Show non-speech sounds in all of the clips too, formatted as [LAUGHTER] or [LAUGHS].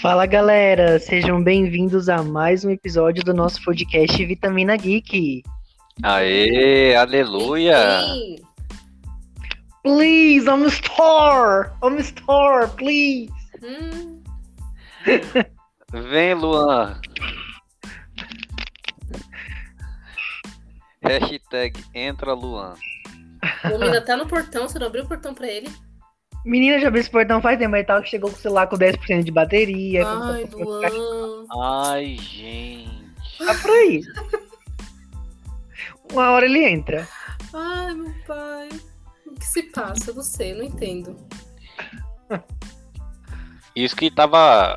Fala galera, sejam bem-vindos a mais um episódio do nosso podcast Vitamina Geek. Aê, aleluia! Please, I'm a star! I'm a star, please! Hum, [LAUGHS] Vem, Luan. [LAUGHS] Hashtag entra Luan. o ainda tá no portão, você não abriu o portão pra ele? Menina, já abriu esse portão faz tempo, mas tal que chegou com o celular com 10% de bateria. Ai, Luan. Ai, gente. Tá por aí. Uma hora ele entra. Ai, meu pai. O que se passa? Eu não sei, não entendo. Isso que tava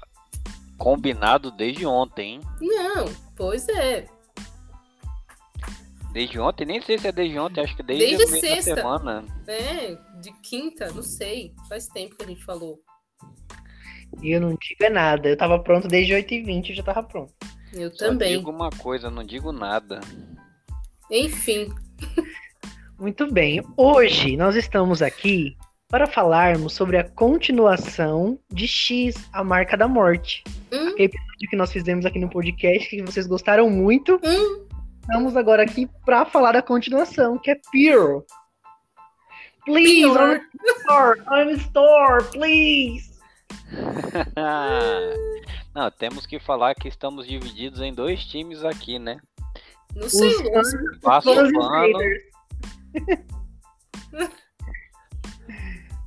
combinado desde ontem, hein? Não, pois é. Desde ontem, nem sei se é desde ontem, acho que desde, Desde sexta. semana. É, de quinta, não sei. Faz tempo que a gente falou. E eu não digo é nada. Eu tava pronto desde 8h20, eu já tava pronto. Eu Só também. digo uma coisa, não digo nada. Enfim. Muito bem. Hoje nós estamos aqui para falarmos sobre a continuação de X, a marca da morte. Hum, Aquele episódio que nós fizemos aqui no podcast, que vocês gostaram muito. hum. Estamos agora aqui para falar da continuação, que é Pure. Please, a star, I'm star, please. [LAUGHS] não, temos que falar que estamos divididos em dois times aqui, né? Não sei, Os Passa o pano.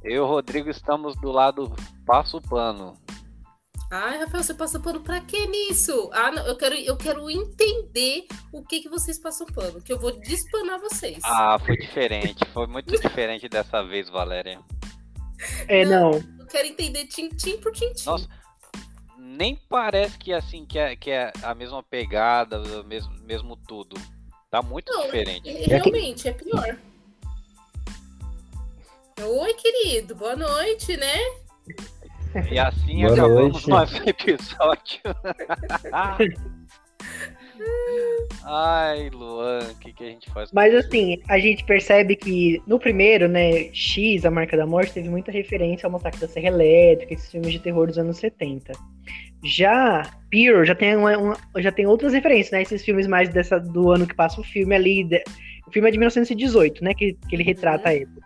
Eu e o Rodrigo estamos do lado passa o pano. Ai, Rafael, você passa pano pra que nisso? Ah, não, eu quero, eu quero entender o que, que vocês passam pano, que eu vou despanar vocês. Ah, foi diferente. Foi muito diferente dessa vez, Valéria. É, não. Eu quero entender tintim por tintim. Nossa, nem parece que assim que é, que é a mesma pegada, o mesmo, mesmo tudo. Tá muito Não, diferente. É, Realmente, é pior. Oi, querido, boa noite, né? E assim Boa acabamos noite. mais [LAUGHS] um episódio. [LAUGHS] Ai, Luan, o que, que a gente faz? com Mas assim, a gente percebe que no primeiro, né, X, a marca da morte, teve muita referência ao Massacre da Serra Elétrica, esses filmes de terror dos anos 70. Já Pure já tem, uma, uma- já tem outras referências, né? Esses filmes mais dessa, do ano que passa o filme ali. de- o filme é de 1918, né? Que, que ele retrata a época.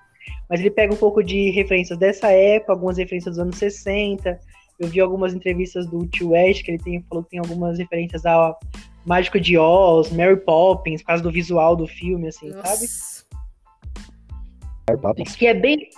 Mas ele pega um pouco de referências dessa época, algumas referências dos anos 60. Eu vi algumas entrevistas do Tio West, que ele tem, falou que tem algumas referências ao Mágico de Oz, Mary Poppins, por causa do visual do filme, assim, sabe? Nossa. Que é bem.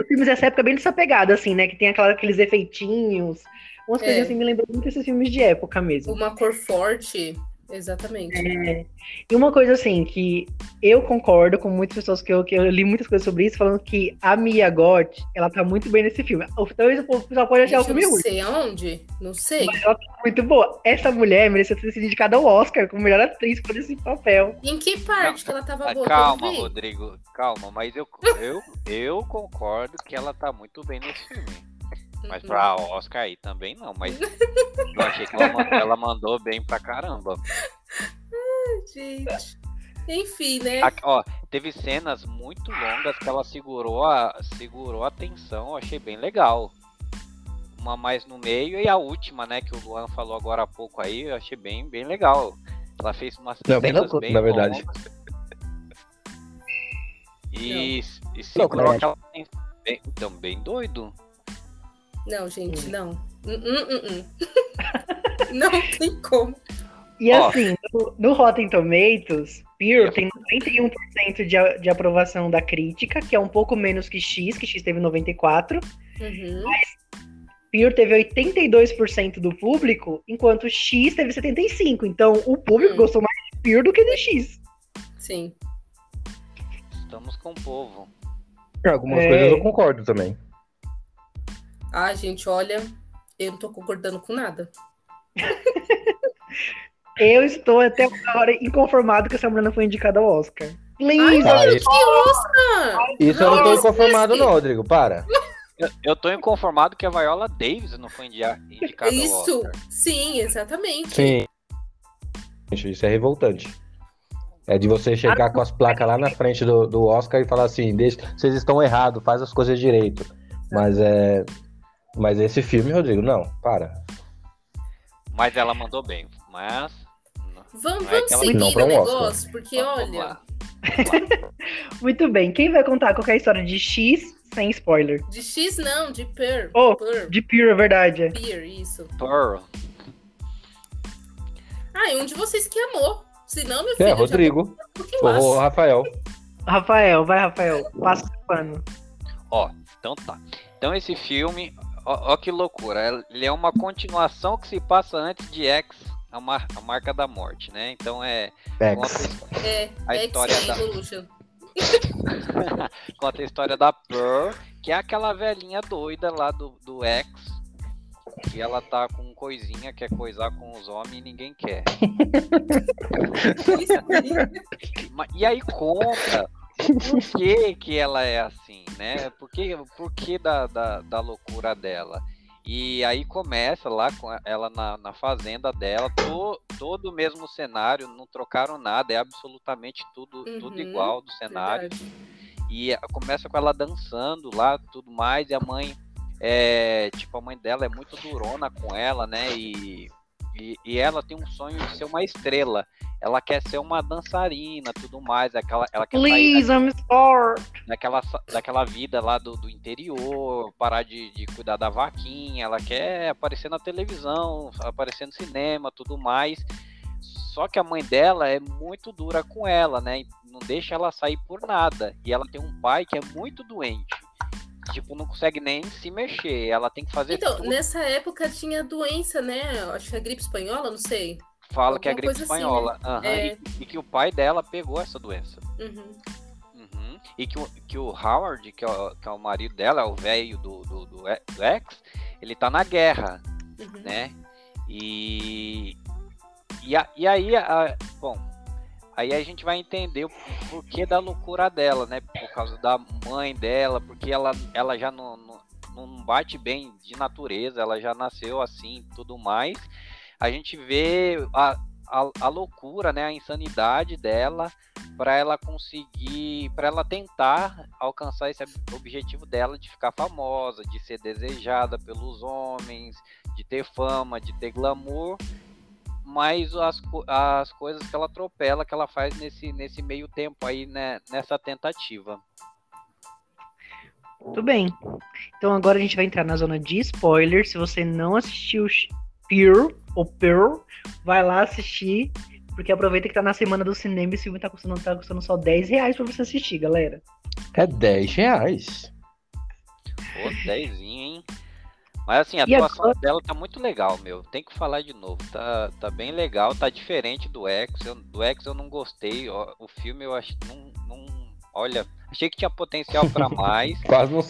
Os filmes dessa época é bem dessa pegada, assim, né? Que tem aquela, aqueles efeitinhos. Umas É. coisas assim me lembram muito esses filmes de época mesmo. Uma cor forte. Exatamente. É. E uma coisa assim, que eu concordo com muitas pessoas que eu, que eu li muitas coisas sobre isso, falando que a Mia Goth, ela tá muito bem nesse filme. Talvez o pessoal pode achar o filme não ruim, sei aonde. Não sei. mas ela tá muito boa. Essa mulher merecia ter sido indicada ao Oscar como melhor atriz por esse papel. Em que parte que ela tava boa? calma. Rodrigo, calma, mas eu, eu, eu concordo que ela tá muito bem nesse filme. Mas Uhum. pra Oscar aí também não, mas [LAUGHS] eu achei que ela, man- ela mandou bem pra caramba. Gente. Enfim, né? Aqui, ó, teve cenas muito longas que ela segurou a, segurou a tensão, eu achei bem legal. Uma mais no meio e a última, né, que o Luan falou agora há pouco aí, eu achei bem, bem legal. Ela fez umas Não, bem louco, bem na verdade. longas. E, e Louco, segurou aquela tensão bem, então, bem doido. Não, gente, não. Hum, hum, hum, hum. [LAUGHS] não tem como. E Ó. assim, no, no Rotten Tomatoes, Pure tem 91% de, de aprovação da crítica, que é um pouco menos que X, que X teve 94%. Uhum. Pure teve 82% do público, enquanto X teve 75%. Então, o público Hum. gostou mais de Pure do que de X. Sim. Estamos com o povo. Algumas É. coisas eu concordo também. Ah, gente, olha, eu não tô concordando com nada. [LAUGHS] Eu estou até agora inconformado que essa mulher não foi indicada ao Oscar. Please, Ah, Meu isso, Oscar! isso eu não tô inconformado, esse- não, Rodrigo. Para. Eu, eu tô inconformado que a Viola Davis não foi indicada ao Isso, Oscar. sim, exatamente. Sim. Gente, isso é revoltante. É de você chegar com as placas lá na frente do, do Oscar e falar assim, deixa, vocês estão errados, faz as coisas direito. Mas é. Mas esse filme, Rodrigo, não, para. Mas ela mandou bem. Mas. Vamos, Não é vamos seguir Não, o negócio, porque Vamos olha. lá. [LAUGHS] Muito bem. Quem vai contar qualquer história de X sem spoiler? De X não, de Per. Oh, Per. De Pure, é verdade. Peer, isso. Pearl. Ah, e um de vocês que amou. Se não, meu filho. É, eu já Rodrigo. vou um pouquinho mais. O Rafael. Rafael, vai, Rafael. Passa o pano. Ó, então tá. Então esse filme, ó, ó que loucura. Ele é uma continuação que se passa antes de X, a, mar- a marca da morte, né? Então é. X. Conta, É, A história da- Evolution. [LAUGHS] conta a história da Pearl, que é aquela velhinha doida lá do, do X. Que ela tá com coisinha, quer coisar com os homens e ninguém quer. [LAUGHS] [LAUGHS] E aí conta o porquê [LAUGHS] que ela é assim, né? Por que, por que da, da, da loucura dela? E aí começa lá com ela na, na fazenda dela, to- todo o mesmo cenário, não trocaram nada, é absolutamente tudo, tudo Uhum, igual do cenário. Verdade. E começa com ela dançando lá, tudo mais, e a mãe, é, tipo, a mãe dela é muito durona com ela, né? E, e, e ela tem um sonho de ser uma estrela. Ela quer ser uma dançarina, tudo mais. Aquela, ela quer sair Please, I'm sorry. daquela, daquela vida lá do, do interior, parar de, de cuidar da vaquinha. Ela quer aparecer na televisão, aparecer no cinema, tudo mais. Só que a mãe dela é muito dura com ela, né? Não deixa ela sair por nada. E ela tem um pai que é muito doente. Tipo, não consegue nem se mexer. Ela tem que fazer Então, tudo. nessa época tinha doença, né? Acho que é gripe espanhola, não sei. Fala que é alguma gripe assim, espanhola. Aham, É. e, e que o pai dela pegou essa doença. Uhum. Uhum. E que o, que o Howard, que é o, que é o marido dela, é o velho do, do, do, do X, ele tá na guerra, Uhum. né? E, e, a- e aí, a- bom, aí a gente vai entender o porquê da loucura dela, né? Por causa da mãe dela, porque ela, ela já não, não, não bate bem de natureza, ela já nasceu assim tudo mais. A gente vê a, a, a loucura, né? A insanidade dela para ela conseguir, para ela tentar alcançar esse objetivo dela de ficar famosa, de ser desejada pelos homens, de ter fama, de ter glamour, mas as, as coisas que ela atropela, que ela faz nesse, nesse meio tempo aí, né, nessa tentativa. Tudo bem. Então agora a gente vai entrar na zona de spoiler. Se você não assistiu Pure ou Pearl, vai lá assistir. Porque aproveita que tá na semana do cinema e esse filme tá custando, tá custando só 10 reais pra você assistir, galera. É 10 reais. Pô, dezinho, hein? Mas assim, a E atuação agora- dela tá muito legal, meu. Tem que falar de novo. Tá, tá bem legal, tá diferente do X. Eu- do X eu não gostei. ó, O filme eu acho. Não, não, olha, achei que tinha potencial pra [LAUGHS] mais. Quase não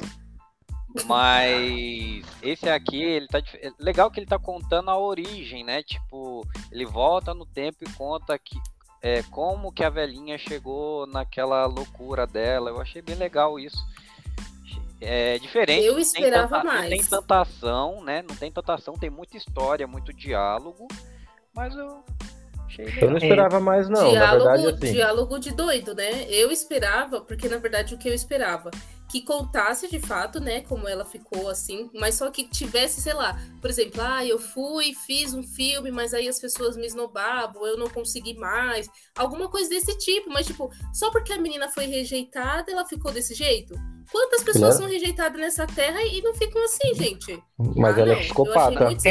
Mas esse aqui, ele tá é legal que ele tá contando a origem, né? Tipo, ele volta no tempo e conta que é, como que a velhinha chegou naquela loucura dela. Eu achei bem legal isso. É diferente. Eu não tem esperava tanta- Não mais. tem tanta ação, né? Não tem tanta ação, tem muita história, muito diálogo. Mas eu achei Eu não esperava mais, não. Na diálogo, verdade, assim. diálogo de doido, né? Eu esperava, porque na verdade o que eu esperava? Que contasse de fato, né, como ela ficou assim, mas só que tivesse, sei lá, por exemplo, ah, eu fui, fiz um filme, mas aí as pessoas me esnobavam, eu não consegui mais, alguma coisa desse tipo, mas tipo, só porque a menina foi rejeitada, ela ficou desse jeito? Quantas pessoas Claro. são rejeitadas nessa terra e não ficam assim, gente? Mas Ah, ela é não, Eu achei psicopata. Mas,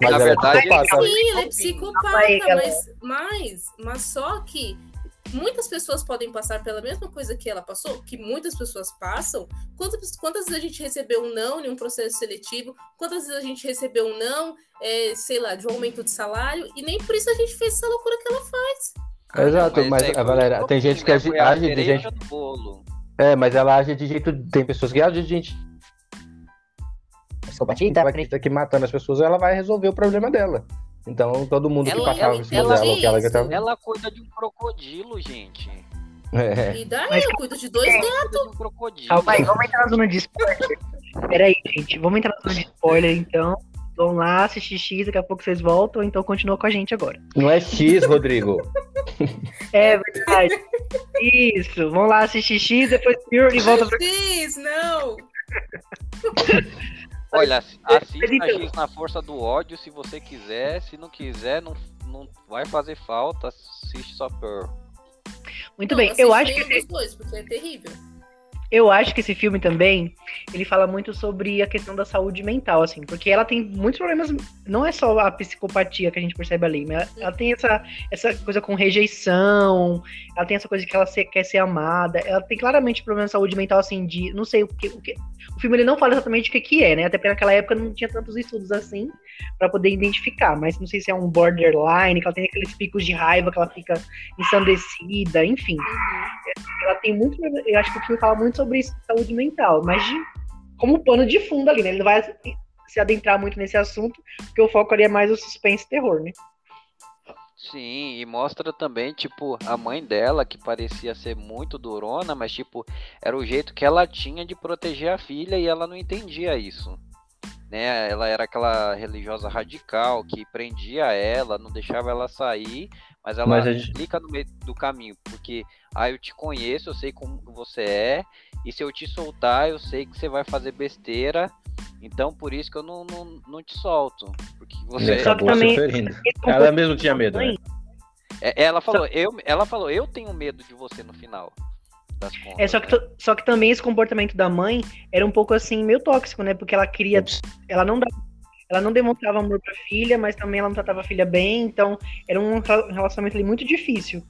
na ela é verdade, psicopata. Sim, ela é psicopata, galera. mas, mas, mas só que muitas pessoas podem passar pela mesma coisa que ela passou, que muitas pessoas passam. Quantas, quantas vezes a gente recebeu um não em um processo seletivo? Quantas vezes a gente recebeu um não, é, sei lá, de um aumento de salário? E nem por isso a gente fez essa loucura que ela faz. Exato, Mas mas, Valéria, um tem gente que age, né? A de gente. do bolo. É, mas ela age de jeito. Tem pessoas que agem de gente. Psicopatita, Vai aqui matando as pessoas, ela vai resolver o problema dela. Então todo mundo que Ela- passava ela- em cima ela dela, que ela diz, gritava. Ela cuida de um crocodilo, gente. É. E daí Mas- eu cuido de dois gatos. Cuida de um crocodilo. Calma aí, vamos entrar na zona de spoiler. Peraí, gente. Vamos entrar na zona de spoiler, então. Vão lá assistir X, daqui a pouco vocês voltam, então continua com a gente agora. Não é X, Rodrigo. [LAUGHS] É verdade. Isso. Vão lá assistir X, depois Pure e volta pra. Diz, não! [LAUGHS] Olha, assi- assista então- X na força do ódio se você quiser. Se não quiser, não, não vai fazer falta. Assiste só Pearl. Muito Não, bem, eu acho que dos dois, porque é terrível. Eu acho que esse filme também, ele fala muito sobre a questão da saúde mental, assim, porque ela tem muitos problemas, não é só a psicopatia que a gente percebe ali, mas ela, ela tem essa, essa coisa com rejeição, ela tem essa coisa que ela se- quer ser amada, ela tem claramente problema de saúde mental, assim, de, não sei o que, o que, o filme ele não fala exatamente o que que é, né, até porque naquela época não tinha tantos estudos assim, pra poder identificar, mas não sei se é um borderline, que ela tem aqueles picos de raiva, que ela fica ensandecida, enfim Uhum. ela tem muito. Eu acho que o filme fala muito sobre isso, saúde mental, mas de, como pano de fundo ali, né? Ele não vai se adentrar muito nesse assunto, porque o foco ali é mais o suspense e terror, né? Sim, e mostra também, tipo, a mãe dela, que parecia ser muito durona, mas, tipo, era o jeito que ela tinha de proteger a filha e ela não entendia isso. Né? Ela era aquela religiosa radical que prendia ela, não deixava ela sair, mas ela Mas a gente- explica no meio do caminho, porque, ah, eu te conheço, eu sei como você é, e se eu te soltar, eu sei que você vai fazer besteira, então por isso que eu não, não, não te solto, porque você... Só que acabou também-. Esse Ela mesmo tinha medo, né? mãe, É, Ela falou, eu, ela falou, eu tenho medo de você no final das contas. É, só que, né? só que também esse comportamento da mãe era um pouco assim, meio tóxico, né? Porque ela queria. Ela não, dá- ela não demonstrava amor pra filha, mas também ela não tratava a filha bem, então era um rela- relacionamento ali muito difícil.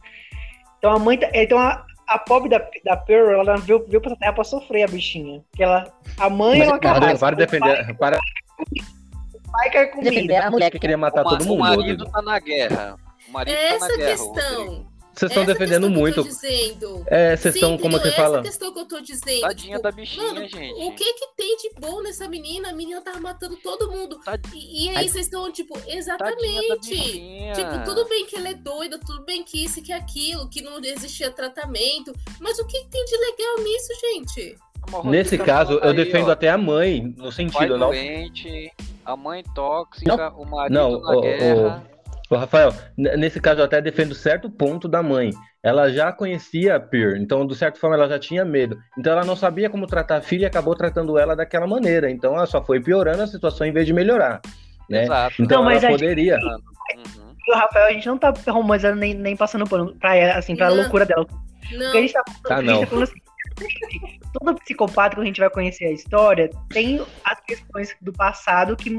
Então a mãe. Então a, a pobre da, da Pearl, ela veio, veio pra terra pra sofrer a bichinha. Porque ela. A mãe Mas, ela para, para de defender. Para O pai quer comida. defender a mulher que queria matar o, ma- todo o mundo. marido Rodrigo. tá na guerra. O marido É tá essa na guerra, questão. Rodrigo. Vocês estão defendendo muito. Dizendo. É, vocês estão, como que fala? Essa questão que eu tô dizendo. Tadinha tipo, da bichinha, mano, gente. O que que tem de bom nessa menina? A menina tava matando todo mundo. Tad- E, e aí Ai. vocês estão, tipo, exatamente. Tipo, tudo bem que ela é doida, tudo bem que isso e que aquilo, que não existia tratamento. Mas o que que tem de legal nisso, gente? Nesse tá caso, eu aí, defendo ó, até a mãe, no sentido, não. doente, a mãe tóxica, o marido Não, na o- guerra. Ô, Rafael, nesse caso eu até defendo certo ponto da mãe. Ela já conhecia a Peer, então, de certa forma, ela já tinha medo. Então, ela não sabia como tratar a filha e acabou tratando ela daquela maneira. Então, ela só foi piorando a situação em vez de melhorar. Né? Exato. Então, Não, mas ela a gente- poderia. Uhum. E o Rafael, a gente não tá romantizando nem, nem passando pano pra ela, assim, pra Não. loucura dela. Não, Porque a gente tá, a gente não. tá falando assim, todo psicopata, quando a gente vai conhecer a história, tem as questões do passado que,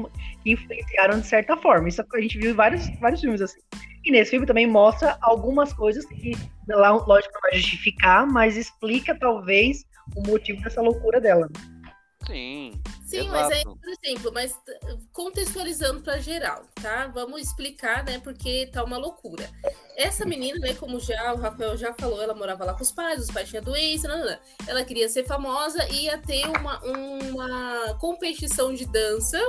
que influenciaram de certa forma. Isso a gente viu em vários, vários filmes assim. E nesse filme também mostra algumas coisas que, lógico, não vai justificar, mas explica talvez o motivo dessa loucura dela. Sim. Sim, mas aí, Exato. por exemplo, mas contextualizando para geral, tá? Vamos explicar, né? Porque tá uma loucura. Essa menina, né? Como já o Rafael já falou, ela morava lá com os pais, os pais tinham doença, não, não, não. ela queria ser famosa e ia ter uma, uma competição de dança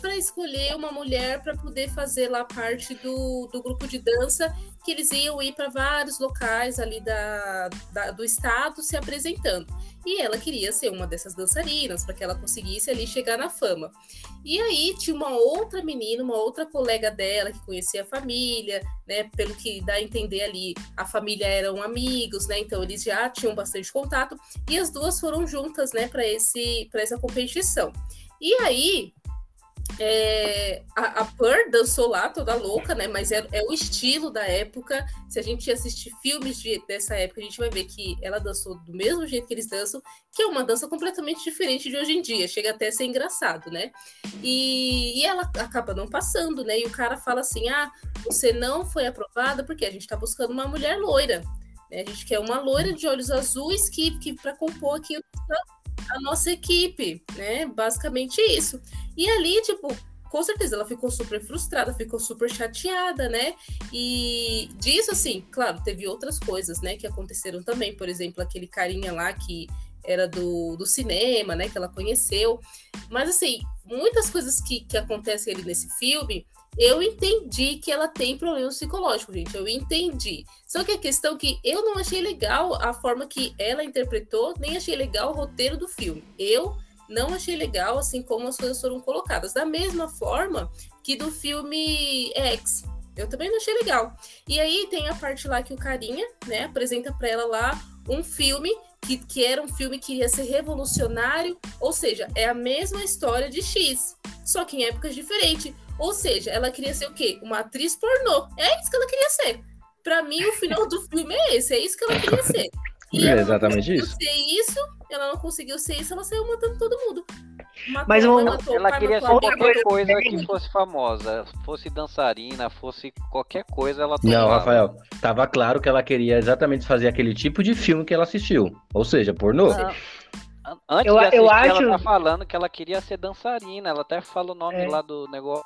para escolher uma mulher para poder fazer lá parte do, do grupo de dança que eles iam ir para vários locais ali da, da- do estado se apresentando. E ela queria ser uma dessas dançarinas para que ela conseguisse ali chegar na fama. E aí tinha uma outra menina, uma outra colega dela que conhecia a família, né? Pelo que dá a entender ali, a família eram amigos, né? Então eles já tinham bastante contato e as duas foram juntas, né, para esse para essa competição. E aí é, a, a Pearl dançou lá toda louca, né? Mas é, é o estilo da época. Se a gente assistir filmes de- dessa época, a gente vai ver que ela dançou do mesmo jeito que eles dançam, que é uma dança completamente diferente de hoje em dia. Chega até a ser engraçado, né? E, e ela acaba não passando, né? E o cara fala assim: ah, você não foi aprovada porque a gente tá buscando uma mulher loira. né? A gente quer uma loira de olhos azuis que, que para compor aqui a nossa equipe, né? Basicamente isso. E ali, tipo, com certeza ela ficou super frustrada, ficou super chateada, né? E disso, assim, claro, teve outras coisas, né, que aconteceram também. Por exemplo, aquele carinha lá que era do, do cinema, né, que ela conheceu. Mas, assim, muitas coisas que, que acontecem ali nesse filme, eu entendi que ela tem problemas psicológicos, gente. Eu entendi. Só que a questão é que eu não achei legal a forma que ela interpretou, nem achei legal o roteiro do filme. Eu não achei legal, assim como as coisas foram colocadas. Da mesma forma que do filme X. Eu também não achei legal. E aí tem a parte lá que o carinha, né, apresenta pra ela lá um filme que, que era um filme que iria ser revolucionário, ou seja, é a mesma história de X, só que em épocas diferentes. Ou seja, ela queria ser o quê? Uma atriz pornô. É isso que ela queria ser. Pra mim, o final do filme é esse, é isso que ela queria [LAUGHS] ser. E É ela não exatamente conseguiu isso. Ser isso, ela não conseguiu ser isso, ela saiu matando todo mundo. Matou, Mas um- matou, Ela queria ser qualquer coisa que fosse famosa, fosse dançarina, fosse qualquer coisa, ela Não, topava. Rafael, tava claro que ela queria exatamente fazer aquele tipo de filme que ela assistiu. Ou seja, pornô. Não. An- Antes Eu- de assistir, eu ela acho- tá falando que ela queria ser dançarina. Ela até fala o nome É. lá do negócio.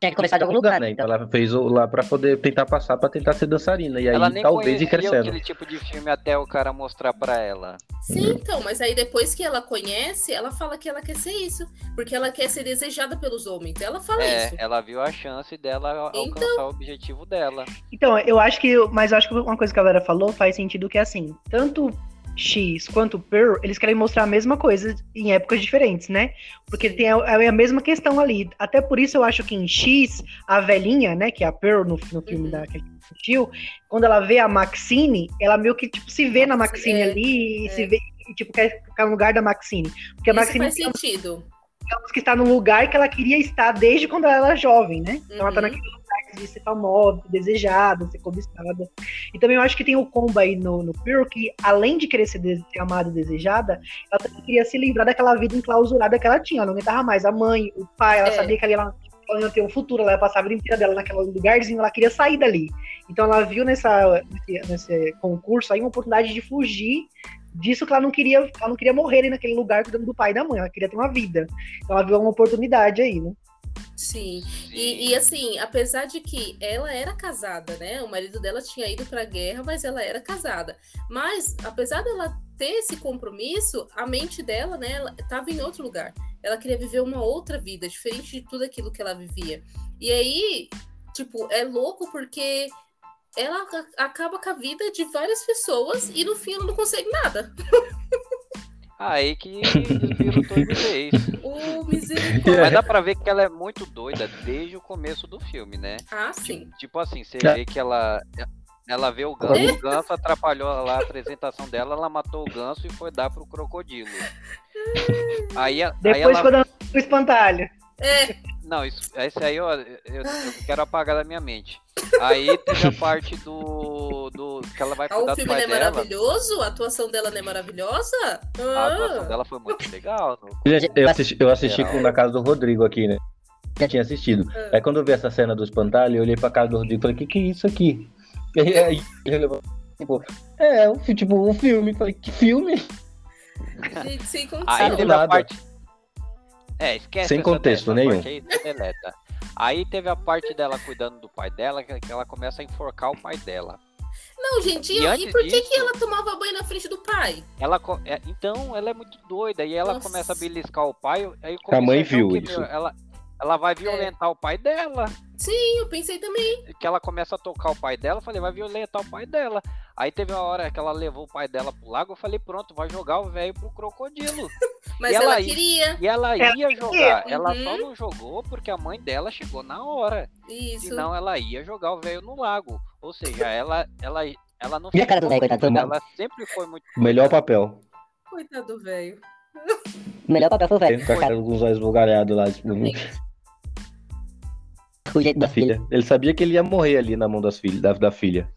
Tinha que começar de algum lugar, né? então. Então ela fez o lá pra poder tentar passar pra tentar ser dançarina. E aí ela nem talvez ir crescendo. aquele tipo de filme até o cara mostrar pra ela. Sim, então, mas aí depois que ela conhece, ela fala que ela quer ser isso. Porque ela quer ser desejada pelos homens. Então ela fala É, isso. ela viu a chance dela Então- alcançar o objetivo dela. Então, eu acho que. Mas eu acho que uma coisa que a Vera falou faz sentido que é assim, tanto X quanto Pearl, eles querem mostrar a mesma coisa em épocas diferentes, né? Porque tem a, é a mesma questão ali. Até por isso eu acho que em X, a velhinha, né, que é a Pearl no, no filme Uhum. da, que a gente assistiu, quando ela vê a Maxine, ela meio que tipo, se vê na Nossa, Maxine é, ali e é. se vê. e, Tipo, quer ficar no lugar da Maxine. Porque a Isso Maxine faz sentido. digamos que está num lugar que ela queria estar desde quando ela era jovem, né? Então ela tá Uhum. naquele lugar de ser famosa, desejada, ser cobiçada. E também eu acho que tem o combo aí no, no Pearl que, além de querer ser, de- ser amada e desejada, ela também queria se livrar daquela vida enclausurada que ela tinha. Ela não aguentava mais a mãe, o pai, ela É. sabia que ali ela, ela ia ter um futuro, ela ia passar a vida inteira dela naquele lugarzinho, ela queria sair dali. Então ela viu nessa, nesse, nesse concurso aí uma oportunidade de fugir disso que ela não queria, ela não queria morrer ali naquele lugar cuidando do pai e da mãe, ela queria ter uma vida. Então ela viu uma oportunidade aí, né? Sim. Sim. E, e, assim, apesar de que ela era casada, né? O marido dela tinha ido pra guerra, mas ela era casada. Mas, apesar dela ter esse compromisso, a mente dela, né, ela tava em outro lugar. Ela queria viver uma outra vida, diferente de tudo aquilo que ela vivia. E aí, tipo, é louco porque ela a- acaba com a vida de várias pessoas e no fim ela não consegue nada. [LAUGHS] Aí que desviram todo de vez. [LAUGHS] O misericórdia. [LAUGHS] Mas dá pra ver que ela é muito doida desde o começo do filme, né? Ah, sim. Tipo assim, você É. vê que ela. Ela vê o ganso, o ganso atrapalhou lá a apresentação dela, ela matou o ganso e foi dar pro crocodilo. Aí, a- aí Depois ela. quando ela o espantalho. É, Não, isso, esse aí ó, eu, eu quero apagar da minha mente. Aí teve a parte do. Do que ela vai ah, cuidar o filme não é dela. maravilhoso? A atuação dela não é maravilhosa? A atuação Ah. dela foi muito legal. Gente, Eu assisti, eu assisti com- na casa do Rodrigo aqui, né? Já tinha assistido. Ah. Aí quando eu vi essa cena do espantalho, eu olhei pra casa do Rodrigo e falei, que que é isso aqui? [LAUGHS] E aí ele levou, tipo, é, um, tipo, um filme. Falei, que filme? Gente, sem Aí condição. teve a parte. É, esquece. Sem contexto essa nenhum. parte Aí, deleta. Aí teve a parte dela cuidando do pai dela, que ela começa a enforcar o pai dela. Não, gente, e, E e por que, disso- que ela tomava banho na frente do pai? Ela, é, então, ela é muito doida. E ela Nossa. começa a beliscar o pai. Aí A mãe viu que, isso. meu, ela, ela vai violentar o pai dela. Sim, eu pensei também. Que ela começa a tocar o pai dela. Eu falei, vai violentar o pai dela. Aí teve uma hora que ela levou o pai dela pro lago. Eu falei, pronto, vai jogar o velho pro crocodilo. [LAUGHS] Mas ela, ela queria. E ela Ela ia jogar. Ela Uhum. só não jogou porque a mãe dela chegou na hora. Isso. Senão ela ia jogar o velho no lago. Ou seja, ela, ela, ela não E a cara do velho, coitado. Ela sempre foi muito. Melhor papel. Coitado do velho. O melhor papel foi o velho. Com a cara com os olhos bugalhados lá, tipo, O jeito da da filha. filha. Ele sabia que ele ia morrer ali na mão das filhas, da, da filha.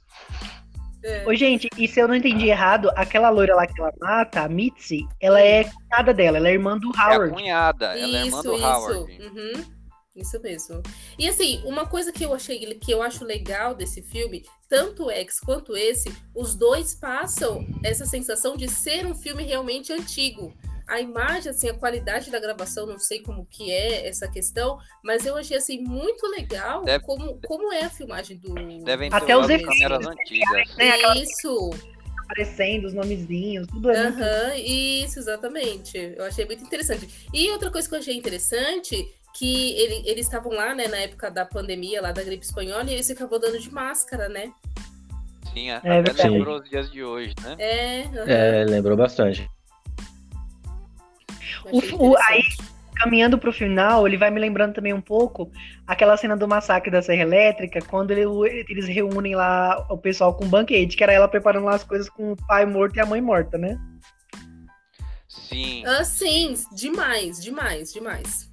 É. Ô, gente, e se eu não entendi errado, aquela loira lá que ela mata, a Mitzi, ela é cunhada dela, ela é irmã do É a Howard. cunhada, ela é irmã Isso, do isso. Howard. Uhum. Isso mesmo. E assim, uma coisa que eu achei que eu acho legal desse filme, tanto o X quanto esse, os dois passam essa sensação de ser um filme realmente antigo. A imagem, assim, a qualidade da gravação, não sei como que é essa questão, mas eu achei assim muito legal Deve- como, como é a filmagem do. Devem ter Até os câmeras antigas. né, Isso, aparecendo, os nomezinhos, tudo é muito... Aham, isso, exatamente. Eu achei muito interessante. E outra coisa que eu achei interessante, que ele- eles estavam lá, né, na época da pandemia, lá da gripe espanhola, e eles ficavam dando de máscara, né? Sim, É até lembrou os dias de hoje, né? É, aham, É, lembrou bastante. o- o- aí- caminhando pro final, ele vai me lembrando também um pouco aquela cena do massacre da Serra Elétrica, quando ele- o- eles reúnem lá o pessoal com um banquete, que era ela preparando lá as coisas com o pai morto e a mãe morta, né? Sim. Ah, sim, demais, demais, demais.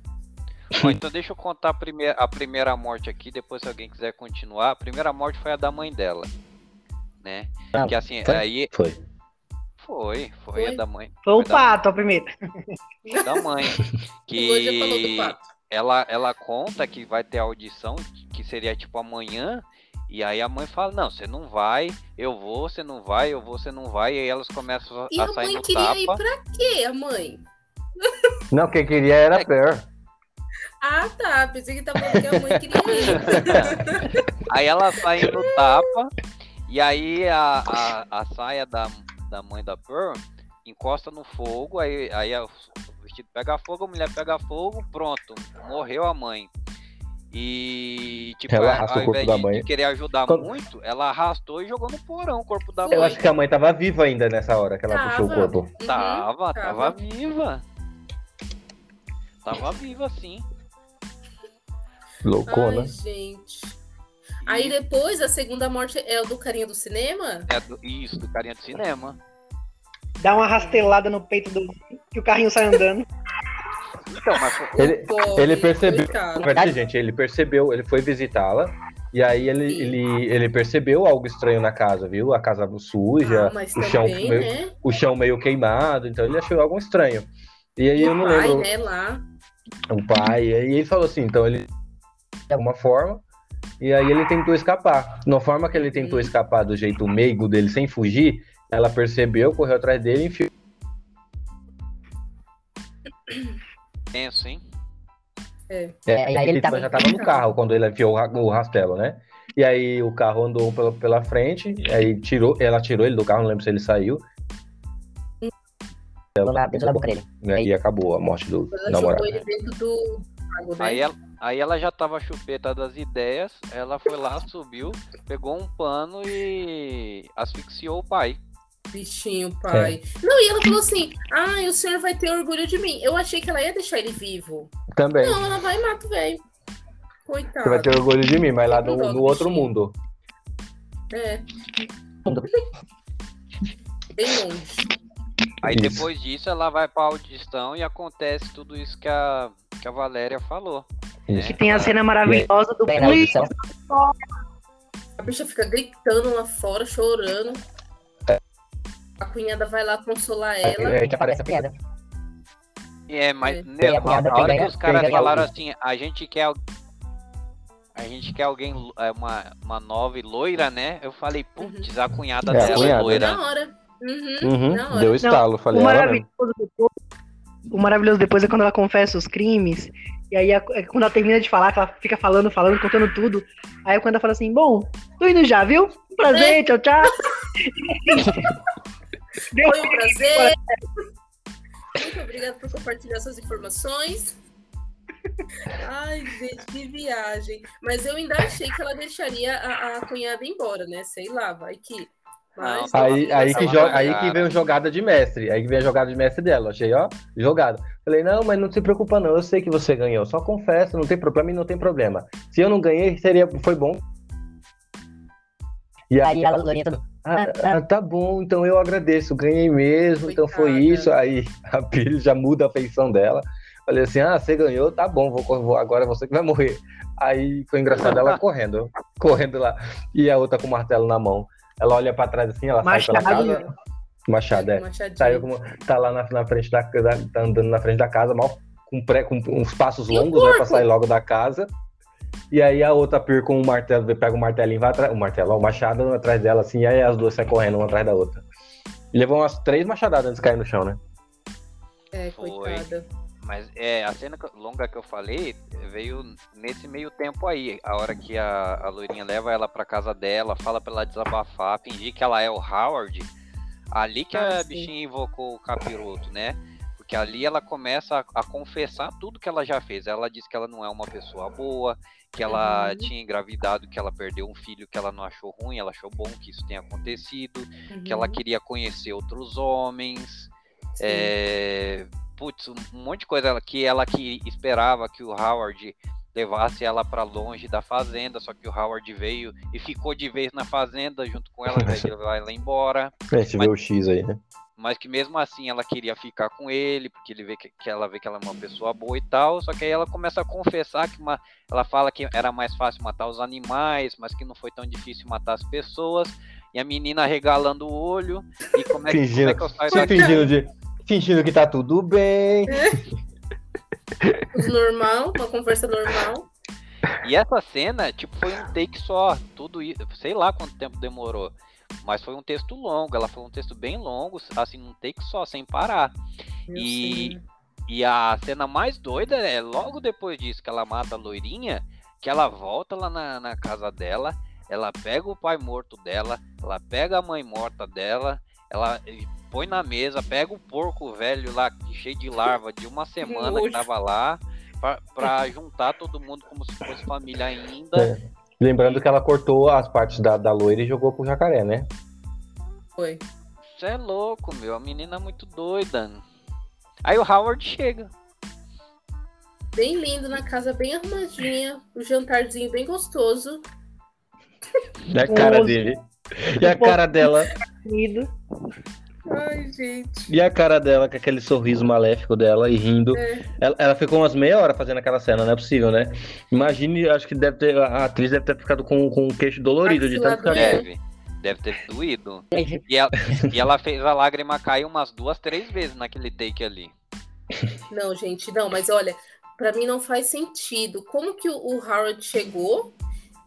Bom, então deixa eu contar a primeira, a primeira morte aqui, depois se alguém quiser continuar. A primeira morte foi a da mãe dela, né? Ah, que assim, foi? aí Foi. foi, foi, Foi? a da mãe. Foi o da- pato a primeira. da mãe. O [LAUGHS] Que pato. ela, ela conta que vai ter audição, que seria tipo amanhã. E aí a mãe fala, não, você não vai, eu vou, você não vai, eu vou, você não vai. E aí elas começam a, E a a sair mãe no queria ir tapa. pra quê, a mãe? Não, quem queria era Per. Ah, tá. Pensei que tava falando que a mãe queria ir. Aí ela sai no tapa, e aí a, a, a saia da, da mãe da Pearl encosta no fogo, aí, aí o vestido pega fogo, a mulher pega fogo, pronto, morreu a mãe. E tipo, Ela a- arrasta ao o corpo invés da de, mãe. de querer ajudar Quando- muito, ela arrastou e jogou no porão o corpo da Foi. Eu mãe. acho que a mãe tava viva ainda nessa hora que ela Tava. puxou o corpo. Uhum, Tava, tava tava. viva. Tava viva sim. Loucona. Ai, gente. Aí depois, a segunda morte é o do carinha do cinema? É do- isso, do carinha do cinema. Dá uma rastelada no peito do. que o carrinho sai andando. Então, mas Ele- Pobre, ele percebeu. verdade, gente, ele percebeu, ele foi visitá-la. E aí ele, Sim. ele, ele percebeu algo estranho na casa, viu? A casa suja, Ah, o chão meio- né? o chão meio queimado, então ele achou algo estranho. E aí E eu o não pai, lembro né, lá. o pai, e aí ele falou assim, então ele de alguma forma, e aí ele tentou escapar. Na forma que ele tentou escapar do jeito meigo dele, sem fugir, ela percebeu, correu atrás dele e enfiou. tenso, hein? É, e aí ele ele tava- já tava no carro quando ele enfiou o ra- o rastelo, né? E aí o carro andou pela, pela frente, aí tirou, ela tirou ele do carro, não lembro se ele saiu, na, dentro da boca dele. né? E acabou a morte do Ela namorado. jogou ele dentro do lago, né? Aí ela, aí ela já tava chupeta das ideias, ela foi lá, subiu, pegou um pano e asfixiou o pai. Bichinho, É. pai. Não, e ela falou assim: ah, o senhor vai ter orgulho de mim. Eu achei que ela ia deixar ele vivo. Também. Não, ela vai e mata o velho. Coitado. Você vai ter orgulho de mim, mas lá no do outro mundo. É, bem longe. Aí Isso. depois disso ela vai pra audição e acontece tudo isso que a, que a Valéria falou. Isso. Que tem a cena maravilhosa do Bem Please. A bicha fica gritando lá fora, chorando. A cunhada vai lá consolar ela. É, aparece a piada. É, mas É. né, a a, a hora que a- os caras a- falaram assim, a gente quer a gente quer alguém, é, uma, uma nova e loira, né? Eu falei, putz, a cunhada É, a dela é cunhada. loira. Na hora. Uhum, Uhum, na hora. deu estalo, falei. O maravilhoso, depois, o maravilhoso depois é quando ela confessa os crimes. E aí, é quando ela termina de falar, que ela fica falando, falando, contando tudo. Aí, quando ela fala assim: Bom, tô indo já, viu? Um prazer, tchau, tchau. [LAUGHS] Deu Foi um prazer. Muito obrigada por compartilhar suas informações. Ai, gente, que viagem. Mas eu ainda achei que ela deixaria a, a cunhada embora, né? Sei lá, vai que. Não, Aí, aí, que Ela jo- não aí que veio jogada de mestre. Aí que veio a jogada de mestre dela. Achei, ó, jogada. Falei, não, mas não se preocupa, não. Eu sei que você ganhou. Só confessa, não tem problema e não tem problema. Se eu não ganhei, seria, foi bom. E aí Aí a Lourinha tudo. Ah, ah, tá bom, então eu agradeço, ganhei mesmo, então foi isso. Aí [LAUGHS] a Pires já muda a feição dela. Falei assim: ah, você ganhou, tá bom, vou, vou- agora você que vai morrer. Aí foi engraçado ela correndo, correndo lá. E a outra com o martelo na mão. Ela olha pra trás assim, ela sai pela Machado. casa. Machado, é. Saiu como, tá lá na, na frente da casa, tá andando na frente da casa, mal com, pré, com uns passos longos, né, pra sair logo da casa. E aí a outra pir com o martelo, pega o martelinho e vai atrás, o martelo, ó, o machado atrás dela, assim, e aí as duas saem correndo uma atrás da outra. E levou umas três machadadas antes de cair no chão, né? É, Foi. Mas é, a cena longa que eu falei veio nesse meio tempo aí. A hora que a, a loirinha leva ela pra casa dela, fala pra ela desabafar, fingir que ela é o Howard. Ali que Ah, a sim. bichinha invocou o capiroto, né? Porque ali ela começa a, a confessar tudo que ela já fez. Ela diz que ela não é uma pessoa boa, que ela Uhum. tinha engravidado, que ela perdeu um filho que ela não achou ruim, ela achou bom que isso tenha acontecido, que ela Uhum, queria conhecer outros homens. É, putz, um monte de coisa que ela que esperava que o Howard levasse ela para longe da fazenda, só que o Howard veio e ficou de vez na fazenda junto com ela, daí ele [LAUGHS] vai lá embora. É, gente Mas- o X aí, né? Mas que mesmo assim ela queria ficar com ele, porque ele vê que, que ela vê que ela é uma pessoa boa e tal, só que aí ela começa a confessar que uma, ela fala que era mais fácil matar os animais, mas que não foi tão difícil matar as pessoas. E a menina regalando o olho e como é, que- como Fingindo, é que eu saio daqui? fingindo, de, fingindo que tá tudo bem. Tudo normal, uma conversa normal. E essa cena, tipo, foi um take só, tudo isso, sei lá quanto tempo demorou. Mas foi um texto longo, ela foi um texto bem longo, assim, um take só, sem parar. Eu E, sei. e a cena mais doida é logo depois disso que ela mata a loirinha, que ela volta lá na, na casa dela, ela pega o pai morto dela, ela pega a mãe morta dela, ela põe na mesa, pega o porco velho lá, cheio de larva, de uma semana que tava lá, pra, pra juntar todo mundo como se fosse família ainda. É. Lembrando que ela cortou as partes da, da loira e jogou pro jacaré, né? Foi. Você é louco, meu, a menina é muito doida. Aí o Howard chega. Bem lindo, na casa bem arrumadinha, o jantarzinho bem gostoso. E a cara dele. E a cara dela. Ai, gente. E a cara dela com aquele sorriso maléfico dela e rindo. É. Ela, ela ficou umas meia hora fazendo aquela cena, não é possível, né? Imagine, acho que deve ter. A atriz deve ter ficado com, com o queixo dolorido de tanto carinho. Deve. Deve ter doído. [LAUGHS] E ela, e ela fez a lágrima cair umas duas, três vezes naquele take ali. Não, gente, não, mas olha, pra mim não faz sentido. Como que o, o Howard chegou?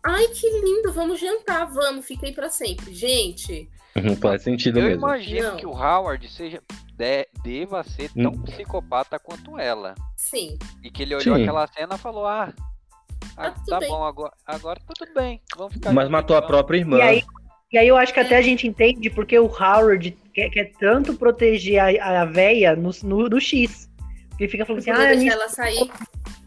Ai, que lindo, vamos jantar, vamos, fiquei pra sempre. Gente, Não faz sentido Eu mesmo. imagino Não. que o Howard seja de- deva ser tão Hum. psicopata quanto ela. sim, E que ele olhou Sim. aquela cena e falou: Ah, ah, tudo tá bem. bom, agora, agora tá tudo bem. Vamos ficar Mas matou a então." própria irmã. E aí, e aí eu acho que até a gente entende porque o Howard quer, quer tanto proteger a, a véia no, no, no X. Porque ele fica falando assim, ah, nisso- ela sair.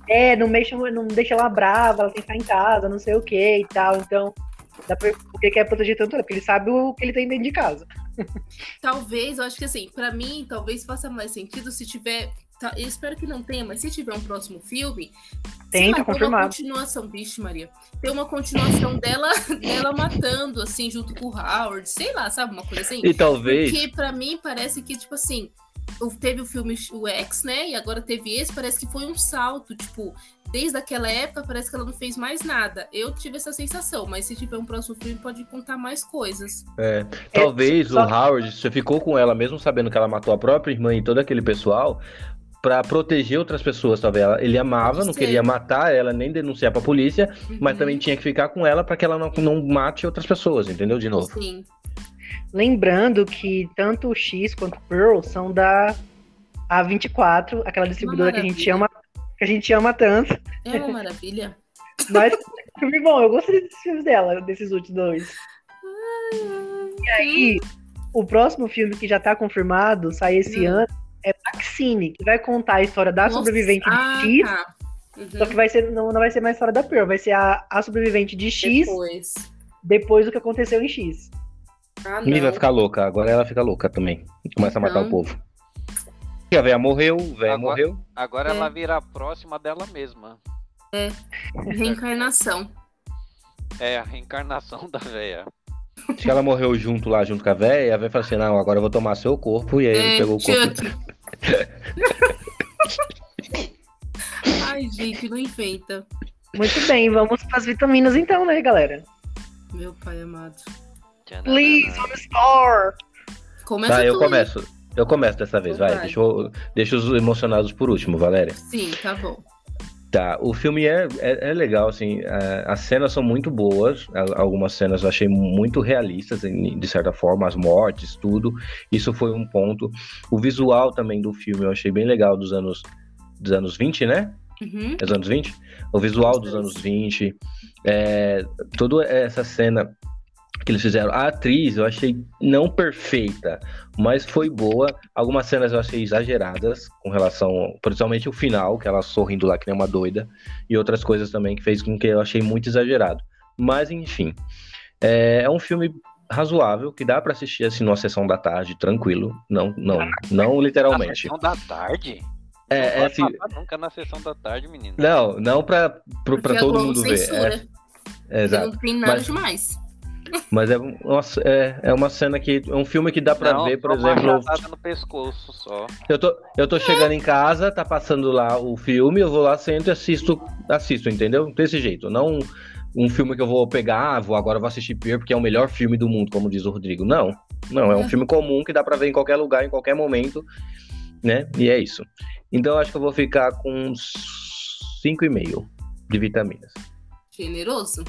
é, não, mexa, não deixa ela brava, ela tem que ficar em casa, não sei o que e tal. Então, dá pra, porque ele quer proteger tanto ela, porque ele sabe o que ele tem dentro de casa. Talvez, eu acho que assim, pra mim, talvez faça mais sentido se tiver. tá, eu espero que não tenha, mas se tiver um próximo filme. Tem, tá uma continuação, vixe, Maria. Ter uma continuação dela, [LAUGHS] dela matando, assim, junto com o Howard, sei lá, sabe? Uma coisa assim. E talvez. Porque pra mim parece que, tipo assim, teve o filme o X, né? E agora teve esse, parece que foi um salto, tipo, desde aquela época parece que ela não fez mais nada. Eu tive essa sensação, mas se tiver um próximo filme, pode contar mais coisas. É, talvez só- o Howard você ficou com ela, mesmo sabendo que ela matou a própria irmã e todo aquele pessoal, pra proteger outras pessoas, talvez. Ela- Ele amava, não queria matar ela, nem denunciar pra polícia, mas Uhum. também tinha que ficar com ela pra que ela não, não mate outras pessoas, entendeu? De novo. Sim. Lembrando que tanto o X quanto o Pearl são da A24, aquela distribuidora que a gente ama, que a gente ama tanto. É uma maravilha. Mas filme bom, eu gostei desses filmes dela, desses últimos dois. E aí, o próximo filme que já tá confirmado, sai esse Hum. ano, é Vaccine, que vai contar a história da Nossa, sobrevivente de ah, X, tá. Uhum. só que vai ser, não, não vai ser mais a história da Pearl, vai ser a, a sobrevivente de X Depois. depois do que aconteceu em X. Ah, E vai ficar louca, agora ela fica louca também. Começa a matar Não. o povo. E a véia morreu, o véia Agora- morreu. Agora É. ela vira próxima dela mesma. Reencarnação. É a reencarnação da véia. Acho que ela morreu junto lá, junto com a véia, a véia falou assim, não, agora eu vou tomar seu corpo, e aí ele É, pegou o corpo. [LAUGHS] Ai, gente, não inventa. Muito bem, vamos para as vitaminas então, né, galera? Meu pai amado. Please, on the store! Começa Tá, eu começo. Eu começo dessa vez, vai. Vai. Deixa, eu- deixa os emocionados por último, Valéria. Sim, tá bom. Tá, o filme é, é, é legal, assim, é, as cenas são muito boas, a- algumas cenas eu achei muito realistas, em- de certa forma, as mortes, tudo, isso foi um ponto. O visual também do filme eu achei bem legal, dos anos, dos anos 20, né? Uhum. É Dos anos 20? O visual dos anos 20, é, toda essa cena que eles fizeram. A atriz eu achei não perfeita, mas foi boa. Algumas cenas eu achei exageradas com relação, principalmente o final, que ela sorrindo lá que nem uma doida, e outras coisas também que fez com que eu achei muito exagerado. Mas enfim, é, é um filme razoável que dá pra assistir assim numa sessão da tarde, tranquilo. Não, não, não Na literalmente. sessão da tarde? É, é assim. Nunca na sessão da tarde, menino. Não, não pra todo mundo ver. Censura. É, é, exato. Não tem nada Mas... demais. Mas é uma, é, é uma cena que. É um filme que dá pra não, ver, por exemplo. no pescoço só. Eu tô, eu tô chegando em casa, tá passando lá o filme, eu vou lá, sento e assisto, assisto, entendeu? Desse jeito. Não um filme que eu vou pegar, ah, vou agora vou assistir Pier porque é o melhor filme do mundo, como diz o Rodrigo. Não. Não, é um é. filme comum que dá pra ver em qualquer lugar, em qualquer momento, né? E é isso. Então eu acho que eu vou ficar com uns 5,5 de vitaminas. Generoso?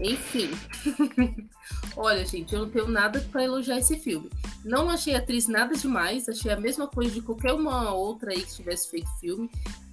Enfim. [LAUGHS] Olha, gente, eu não tenho nada para elogiar esse filme. Não achei a atriz nada demais, achei a mesma coisa de qualquer uma outra aí que tivesse feito filme.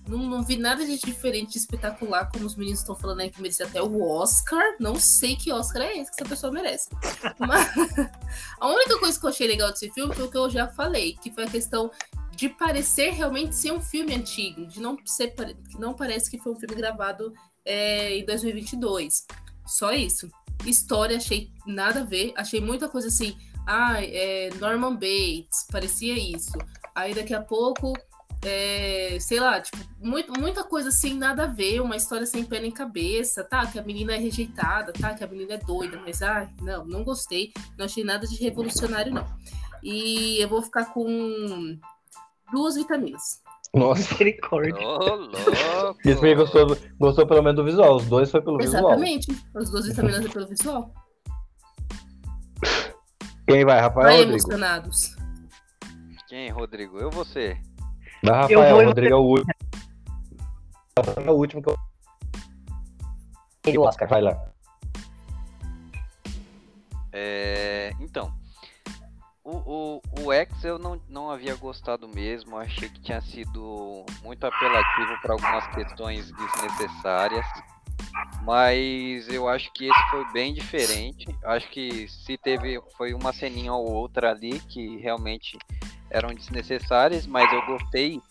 Não, não vi nada de diferente, espetacular, como os meninos estão falando aí que merecia até o Oscar. Não sei que Oscar é esse que essa pessoa merece. [LAUGHS] Mas [LAUGHS] a única coisa que eu achei legal desse filme foi o que eu já falei, que foi a questão de parecer realmente ser um filme antigo, de não ser que não parece que foi um filme gravado é, em 2022. Só isso. História, achei nada a ver. Achei muita coisa assim. Ah, é Norman Bates, parecia isso. Aí daqui a pouco, é, sei lá, tipo, muito, muita coisa assim, nada a ver. Uma história sem pé nem cabeça, tá? Que a menina é rejeitada, tá? Que a menina é doida. Mas, ah, não, não gostei. Não achei nada de revolucionário, não. E eu vou ficar com duas vitaminas. Nossa. Misericórdia. Louco. Isso aí gostou, gostou pelo menos do visual. Os dois foi pelo Exatamente. visual. Exatamente. Os dois vitaminas é pelo visual. Quem vai, Rafael vai Rodrigo? emocionados. Quem, Rodrigo? Eu você. Vai, Rafael. Eu vou, Rodrigo é o último. É o último que eu... E o Oscar. Vai lá. É... Então, o, o, o X eu não, não havia gostado mesmo, achei que tinha sido muito apelativo para algumas questões desnecessárias, mas eu acho que esse foi bem diferente. Acho que se teve foi uma ceninha ou outra ali que realmente eram desnecessárias, mas eu gostei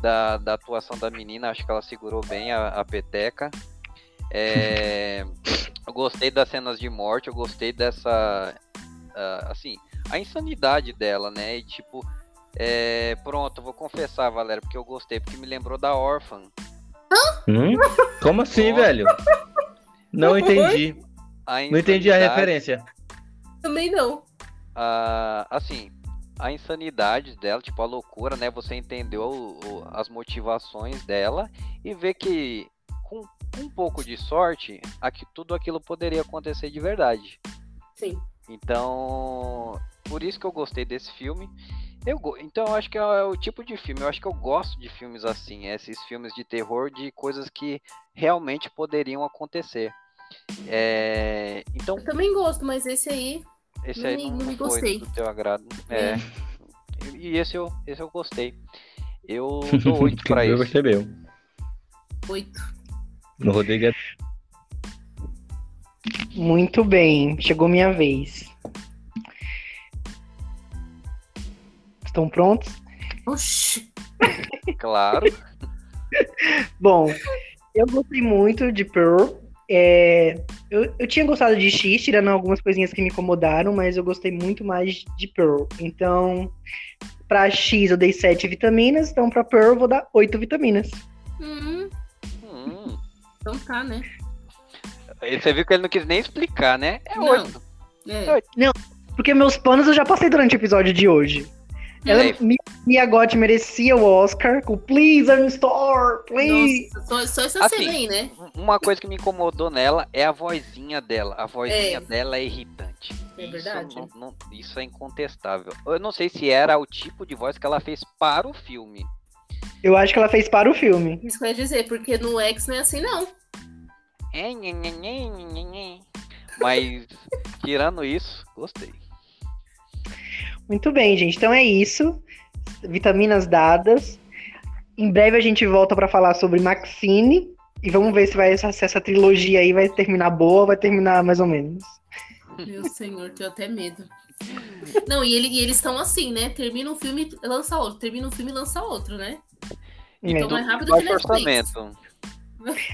da, da atuação da menina, acho que ela segurou bem a, a peteca. É, [LAUGHS] eu gostei das cenas de morte, eu gostei dessa. Uh, assim, a insanidade dela, né? E tipo, é, pronto, vou confessar, Valéria, porque eu gostei, porque me lembrou da órfã. Hum? Como assim, velho? Não entendi. Não entendi a referência. Também não. Ah, assim, a insanidade dela, tipo, a loucura, né? Você entendeu o, o, as motivações dela e vê que com, com um pouco de sorte, aqui, tudo aquilo poderia acontecer de verdade. Sim. Então, por isso que eu gostei desse filme. Eu, então, eu acho que é, é o tipo de filme. Eu acho que eu gosto de filmes assim, esses filmes de terror de coisas que realmente poderiam acontecer. É, então. Eu também gosto, mas esse aí. Esse não aí não, não me gostei. Do teu agrado. É. é. E esse eu, esse eu gostei. Eu [LAUGHS] dou 8 pra isso. percebeu. 8. No Rodrigo é... Muito bem, chegou minha vez. Estão prontos? Oxi. [LAUGHS] Claro. Bom, eu gostei muito de Pearl. É, eu, eu tinha gostado de X, tirando algumas coisinhas que me incomodaram, mas eu gostei muito mais de Pearl. Então, pra X eu dei 7 vitaminas, então pra Pearl eu vou dar 8 vitaminas. Hum. Hum. Então tá, né? Você viu que ele não quis nem explicar, né? É 8. É. Não, porque meus planos eu já passei durante o episódio de hoje. Ela, Mia God merecia o Oscar com Please, I'm Store, please. Nossa, só, só essa assim, cena aí, né? Uma coisa que me incomodou nela é a vozinha dela. A vozinha é. dela é irritante. É isso verdade. Não, não, isso é incontestável. Eu não sei se era o tipo de voz que ela fez para o filme. Eu acho que ela fez para o filme. Isso que eu ia dizer, porque no X não é assim, não. É, Mas, tirando isso, gostei. Muito bem, gente. Então é isso. Vitaminas dadas. Em breve a gente volta para falar sobre Maxine. E vamos ver se, vai, se essa trilogia aí vai terminar boa ou vai terminar mais ou menos. Meu senhor, tenho até medo. Não, e, ele, e eles estão assim, né? Termina um filme e lança outro. Termina um filme e lança outro, né? Então é mais rápido que Netflix. orçamento.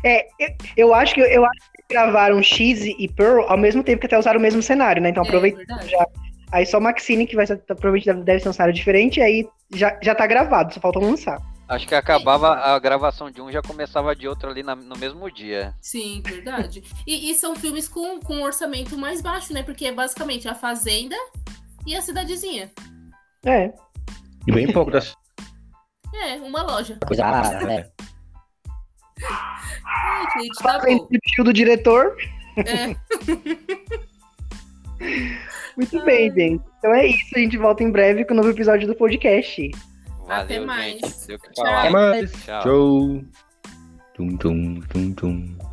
É, eu, eu, acho que eu acho que gravaram X e Pearl ao mesmo tempo que até usaram o mesmo cenário, né? Então aproveita é, já Aí só Maxine, que vai ser, provavelmente deve ser um cenário diferente, aí já, já tá gravado, só falta lançar. Acho que acabava a gravação de um já começava de outro ali na- no mesmo dia. Sim, verdade. E, e são filmes com, com um orçamento mais baixo, né? Porque é basicamente a Fazenda e a Cidadezinha. É. E bem pouco das. É, uma loja. Coisa rara, né? Ai, gente, tá bom. do diretor. É, [LAUGHS] Muito bem, gente. Então é isso. A gente volta em breve com o novo episódio do podcast. Valeu, Até mais. gente. Tchau. falar. Até mais. Tchau. Show. Tum, tum, tum, tum.